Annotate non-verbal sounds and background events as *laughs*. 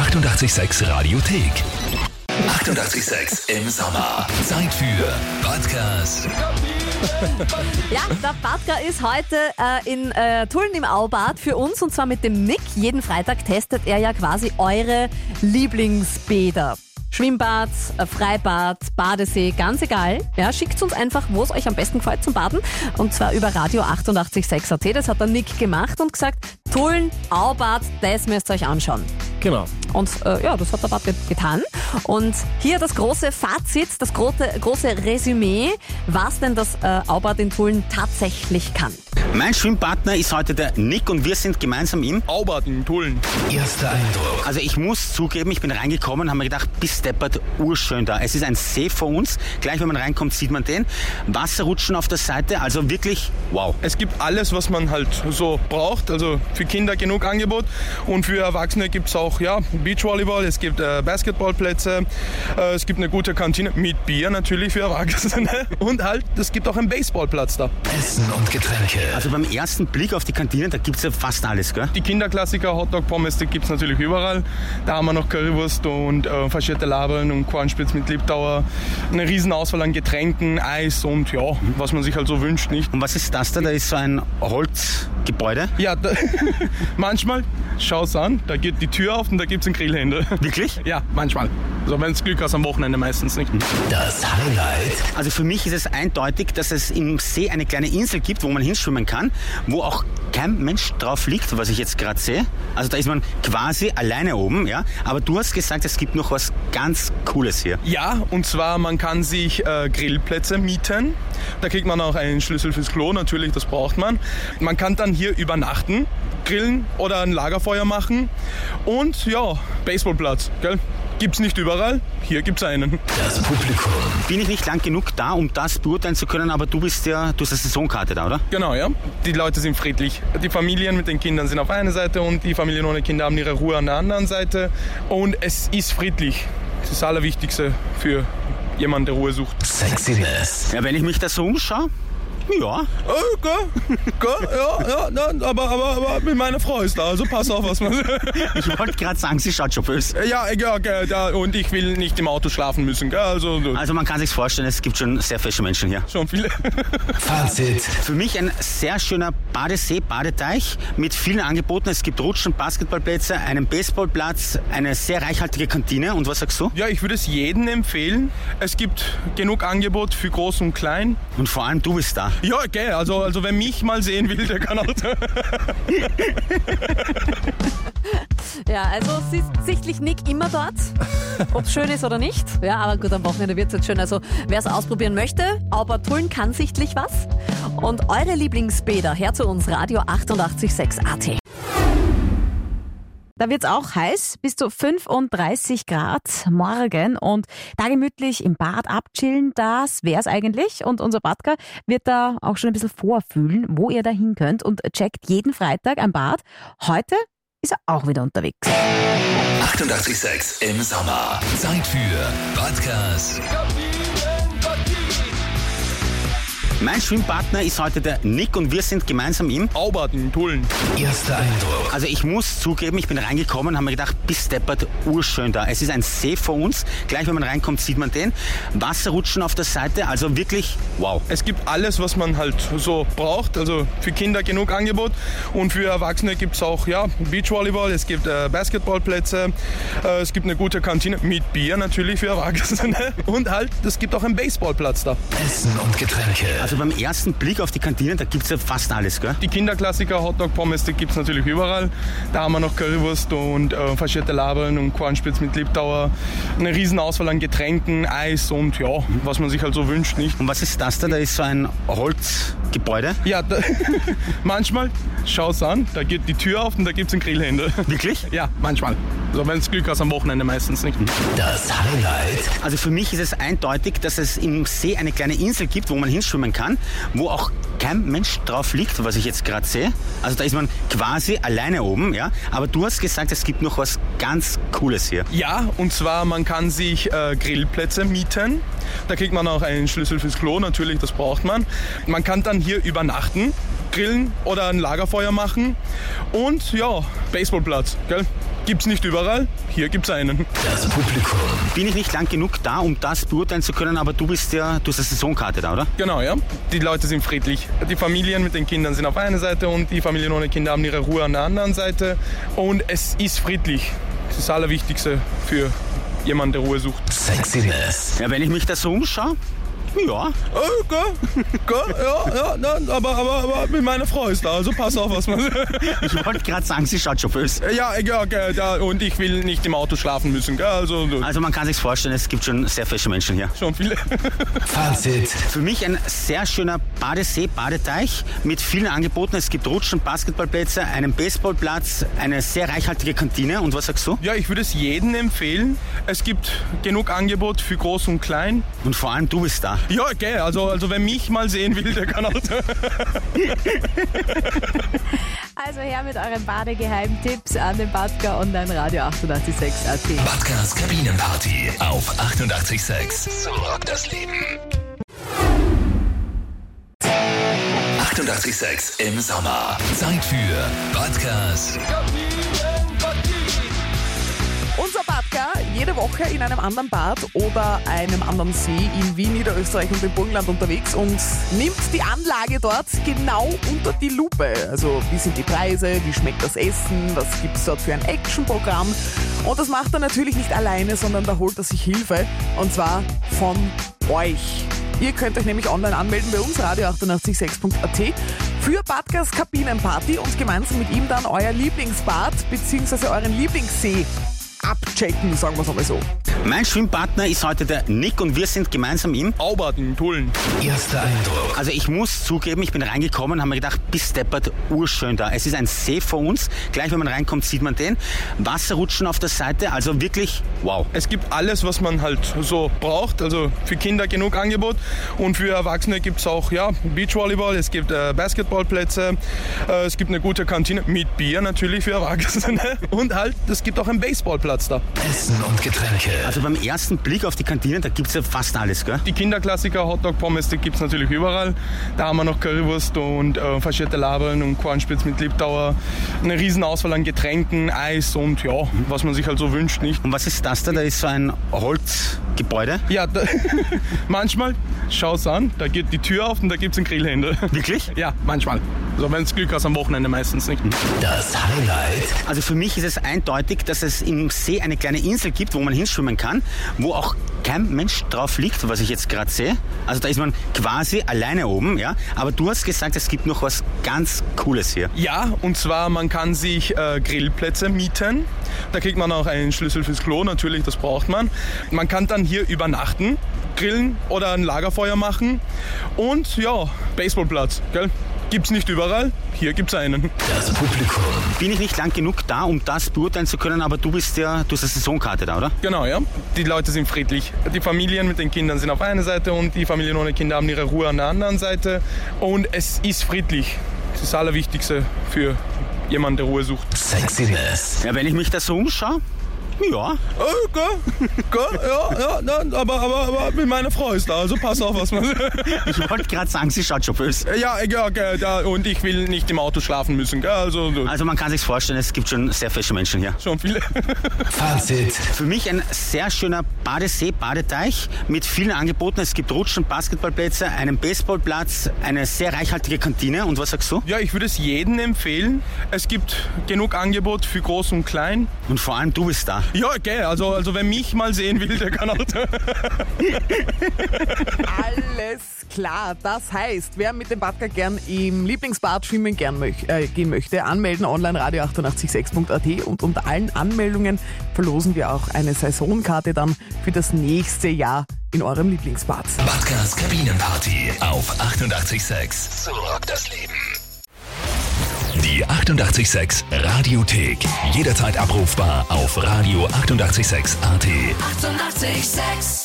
886 Radiothek. 88,6 im Sommer. Zeit für Podcast. Ja, der Badka ist heute äh, in äh, Tulln im Aubad für uns und zwar mit dem Nick. Jeden Freitag testet er ja quasi eure Lieblingsbäder. Schwimmbad, äh, Freibad, Badesee, ganz egal. Ja, schickt uns einfach, wo es euch am besten gefällt zum Baden. Und zwar über Radio 886 AT. Das hat der Nick gemacht und gesagt, Tulln, Aubad, das müsst ihr euch anschauen. Genau. Und äh, ja, das hat der Bad get- getan. Und hier das große Fazit, das große, große Resümee, was denn das äh, Aubad in Tulln tatsächlich kann. Mein Schwimmpartner ist heute der Nick und wir sind gemeinsam im. Aubad in Tulln. Erster Eindruck. Also ich muss zugeben, ich bin reingekommen und habe mir gedacht, bis deppert, urschön da. Es ist ein See vor uns. Gleich wenn man reinkommt, sieht man den. Wasserrutschen auf der Seite, also wirklich wow. Es gibt alles, was man halt so braucht. Also für Kinder genug Angebot und für Erwachsene gibt es auch ja, Beachvolleyball, es gibt äh, Basketballplätze, äh, es gibt eine gute Kantine mit Bier natürlich für Erwachsene *laughs* und halt, es gibt auch einen Baseballplatz da. Essen und Getränke. Also beim ersten Blick auf die Kantine, da gibt's ja fast alles, gell? Die Kinderklassiker, Hotdog, Pommes, die gibt es natürlich überall. Da haben wir noch Currywurst und äh, faschierte Labeln und Kornspitz mit Liebdauer. Eine riesen Auswahl an Getränken, Eis und ja, was man sich halt so wünscht, nicht? Und was ist das da? Da ist so ein Holzgebäude. Ja, da, *laughs* manchmal, schau's an, da geht die Tür auf und da gibt's einen Grillhändler. Wirklich? Ja, manchmal. So, wenn es Glück hast, am Wochenende meistens nicht. Das Highlight. Also für mich ist es eindeutig, dass es im See eine kleine Insel gibt, wo man hinschwimmen kann, wo auch kein Mensch drauf liegt, was ich jetzt gerade sehe. Also da ist man quasi alleine oben, ja. Aber du hast gesagt, es gibt noch was ganz Cooles hier. Ja, und zwar, man kann sich äh, Grillplätze mieten. Da kriegt man auch einen Schlüssel fürs Klo, natürlich, das braucht man. Man kann dann hier übernachten, grillen oder ein Lagerfeuer machen. Und ja, Baseballplatz, gell? Gibt's nicht überall, hier gibt's einen. Das Publikum. Bin ich nicht lang genug da, um das beurteilen zu können, aber du bist ja, du hast eine Saisonkarte da, oder? Genau, ja. Die Leute sind friedlich. Die Familien mit den Kindern sind auf einer Seite und die Familien ohne Kinder haben ihre Ruhe an der anderen Seite. Und es ist friedlich. Das ist das Allerwichtigste für jemanden, der Ruhe sucht. Sexiness. Ja, wenn ich mich da so umschaue, ja. Äh, gell, gell, ja, ja, na, aber, aber, aber mit meiner Frau ist da, also pass auf, was man. *laughs* Ich wollte gerade sagen, sie schaut schon böse. ja, ja, gell, da, und ich will nicht im Auto schlafen müssen, gell, also so, Also man kann sich vorstellen, es gibt schon sehr fesche Menschen hier. schon viele. Fazit. Für mich ein sehr schöner Badesee, Badeteich mit vielen Angeboten. Es gibt Rutschen, Basketballplätze, einen Baseballplatz, eine sehr reichhaltige Kantine. Und was sagst du? Ja, ich würde es jedem empfehlen. Es gibt genug Angebot für Groß und Klein. Und vor allem du bist da. Ja, gell, also, also wer mich mal sehen will, der kann auch. *laughs* Ja, also es ist sichtlich Nick immer dort, ob es schön ist oder nicht. Ja, aber gut, am Wochenende wird es jetzt schön. Also wer es ausprobieren möchte, aber Tulln kann sichtlich was. Und eure Lieblingsbäder, her zu uns, Radio 886 AT. Da wird's auch heiß, bis zu 35 Grad morgen und da gemütlich im Bad abchillen, das wär's eigentlich. Und unser Badka wird da auch schon ein bisschen vorfühlen, wo ihr da hin könnt und checkt jeden Freitag ein Bad. Heute ist er auch wieder unterwegs. 88,6 im Sommer. Zeit für Podcast. Mein Schwimmpartner ist heute der Nick und wir sind gemeinsam im. Aubad in Tulln. Erster Eindruck. Also ich muss zugeben, ich bin reingekommen und habe mir gedacht, bis deppert, urschön da. Es ist ein See vor uns. Gleich wenn man reinkommt, sieht man den. Wasserrutschen auf der Seite, also wirklich wow. Es gibt alles, was man halt so braucht. Also für Kinder genug Angebot und für Erwachsene gibt es auch ja, Beachvolleyball, es gibt äh, Basketballplätze, äh, es gibt eine gute Kantine mit Bier natürlich für Erwachsene *laughs* und halt, es gibt auch einen Baseballplatz da. Essen und Getränke. Also beim ersten Blick auf die Kantine, da gibt's ja fast alles, gell? Die Kinderklassiker, Hotdog, Pommes, die gibt es natürlich überall. Da haben wir noch Currywurst und äh, faschierte Labeln und Kornspitz mit Liebdauer. Eine riesen Auswahl an Getränken, Eis und ja, was man sich halt so wünscht, nicht? Und was ist das da? Da ist so ein Holzgebäude. Ja, da, *laughs* manchmal, schau's an, da geht die Tür auf und da gibt's einen Grillhändler. Wirklich? Ja, manchmal. So, wenn es Glück hast, am Wochenende meistens nicht. Das Highlight. Also für mich ist es eindeutig, dass es im See eine kleine Insel gibt, wo man hinschwimmen kann, wo auch kein Mensch drauf liegt, was ich jetzt gerade sehe. Also da ist man quasi alleine oben, ja. Aber du hast gesagt, es gibt noch was ganz Cooles hier. Ja, und zwar, man kann sich äh, Grillplätze mieten. Da kriegt man auch einen Schlüssel fürs Klo, natürlich, das braucht man. Man kann dann hier übernachten, grillen oder ein Lagerfeuer machen. Und ja, Baseballplatz, gell? Gibt's nicht überall, hier gibt's einen. Das Publikum. Bin ich nicht lang genug da, um das beurteilen zu können, aber du bist ja, du hast eine Saisonkarte da, oder? Genau, ja. Die Leute sind friedlich. Die Familien mit den Kindern sind auf einer Seite und die Familien ohne Kinder haben ihre Ruhe an der anderen Seite. Und es ist friedlich. Das ist das Allerwichtigste für jemanden, der Ruhe sucht. Sexiness. Ja, wenn ich mich da so umschaue, ja. Okay, okay, ja, ja, aber, aber, aber meine Frau ist da, also pass auf, was man. *laughs* Ich wollte gerade sagen, sie schaut schon böse. Ja, ja, okay, da, und ich will nicht im Auto schlafen müssen, gell? Also Also man kann sich vorstellen, es gibt schon sehr fesche Menschen hier. schon viele. *laughs* Fazit. Für mich ein sehr schöner Badesee, Badeteich mit vielen Angeboten. Es gibt Rutschen, Basketballplätze, einen Baseballplatz, eine sehr reichhaltige Kantine. Und was sagst du? Ja, ich würde es jedem empfehlen. Es gibt genug Angebot für Groß und Klein. Und vor allem du bist da. Ja, okay, also, also wer mich mal sehen will, der kann auch. *laughs* Also her mit euren Badegeheimtipps an den Badger Online Radio 886 AT. Badgas Kabinenparty auf 88.6. So rockt das Leben. 88.6 im Sommer. Zeit für Badgas jede Woche in einem anderen Bad oder einem anderen See in Wien, Niederösterreich und im Burgenland unterwegs und nimmt die Anlage dort genau unter die Lupe. Also wie sind die Preise, wie schmeckt das Essen, was gibt es dort für ein Actionprogramm. Und das macht er natürlich nicht alleine, sondern da holt er sich Hilfe und zwar von euch. Ihr könnt euch nämlich online anmelden bei uns, radio886.at, für Badgers Kabinenparty und gemeinsam mit ihm dann euer Lieblingsbad bzw. euren Lieblingssee abchecken, sagen wir es einmal so. Mein Schwimmpartner ist heute der Nick und wir sind gemeinsam im. Aubad in Tulln. Erster Eindruck. Also ich muss zugeben, ich bin reingekommen und habe mir gedacht, bis deppert, urschön da. Es ist ein See vor uns. Gleich wenn man reinkommt, sieht man den. Wasserrutschen auf der Seite, also wirklich wow. Es gibt alles, was man halt so braucht. Also für Kinder genug Angebot und für Erwachsene gibt es auch ja, Beachvolleyball, es gibt äh, Basketballplätze, äh, es gibt eine gute Kantine mit Bier natürlich für Erwachsene *laughs* und halt, es gibt auch einen Baseballplatz da. Essen und Getränke. Also beim ersten Blick auf die Kantine, da gibt's ja fast alles, gell? Die Kinderklassiker, Hotdog, Pommes, die gibt es natürlich überall. Da haben wir noch Currywurst und äh, faschierte Labeln und Kornspitz mit Liebdauer. Eine riesen Auswahl an Getränken, Eis und ja, was man sich halt so wünscht, nicht? Und was ist das da? Da ist so ein Holzgebäude. Ja, da, *laughs* manchmal, schau's an, da geht die Tür auf und da gibt's einen Grillhändler. Wirklich? Ja, manchmal. So, wenn es Glück hast, am Wochenende meistens nicht. Das Highlight. Also für mich ist es eindeutig, dass es im See eine kleine Insel gibt, wo man hinschwimmen kann, wo auch kein Mensch drauf liegt, was ich jetzt gerade sehe. Also da ist man quasi alleine oben, ja. Aber du hast gesagt, es gibt noch was ganz Cooles hier. Ja, und zwar, man kann sich äh, Grillplätze mieten. Da kriegt man auch einen Schlüssel fürs Klo, natürlich, das braucht man. Man kann dann hier übernachten, grillen oder ein Lagerfeuer machen. Und ja, Baseballplatz, gell? Gibt's nicht überall, hier gibt's einen. Das Publikum. Bin ich nicht lang genug da, um das beurteilen zu können, aber du bist ja, du hast eine Saisonkarte da, oder? Genau, ja. Die Leute sind friedlich. Die Familien mit den Kindern sind auf einer Seite und die Familien ohne Kinder haben ihre Ruhe an der anderen Seite. Und es ist friedlich. Das ist das Allerwichtigste für jemanden, der Ruhe sucht. Sexiness. Ja, wenn ich mich da so umschaue, ja. Okay, okay, ja, ja, aber, aber, aber meine Frau ist da, also pass auf, was man. *laughs* Ich wollte gerade sagen, sie schaut schon böse. Ja, ja, okay, da, und ich will nicht im Auto schlafen müssen? Also so, Also man kann sich vorstellen, es gibt schon sehr fesche Menschen hier. schon viele. Fazit. Für mich ein sehr schöner Badesee, Badeteich mit vielen Angeboten. Es gibt Rutschen, Basketballplätze, einen Baseballplatz, eine sehr reichhaltige Kantine. Und was sagst du? Ja, ich würde es jedem empfehlen. Es gibt genug Angebot für Groß und Klein. Und vor allem du bist da. Ja, okay, also, also wer mich mal sehen will, der kann auch. *laughs* Alles klar. Das heißt, wer mit dem Badger gern im Lieblingsbad schwimmen gern möch äh, gehen möchte, anmelden online radio 886.at und unter allen Anmeldungen verlosen wir auch eine Saisonkarte dann für das nächste Jahr in eurem Lieblingsbad. Badgas Kabinenparty auf 88.6. So rockt das Leben. Die 88.6 Radiothek. Jederzeit abrufbar auf radio886.at. 88.6. Eighty-eight, sex.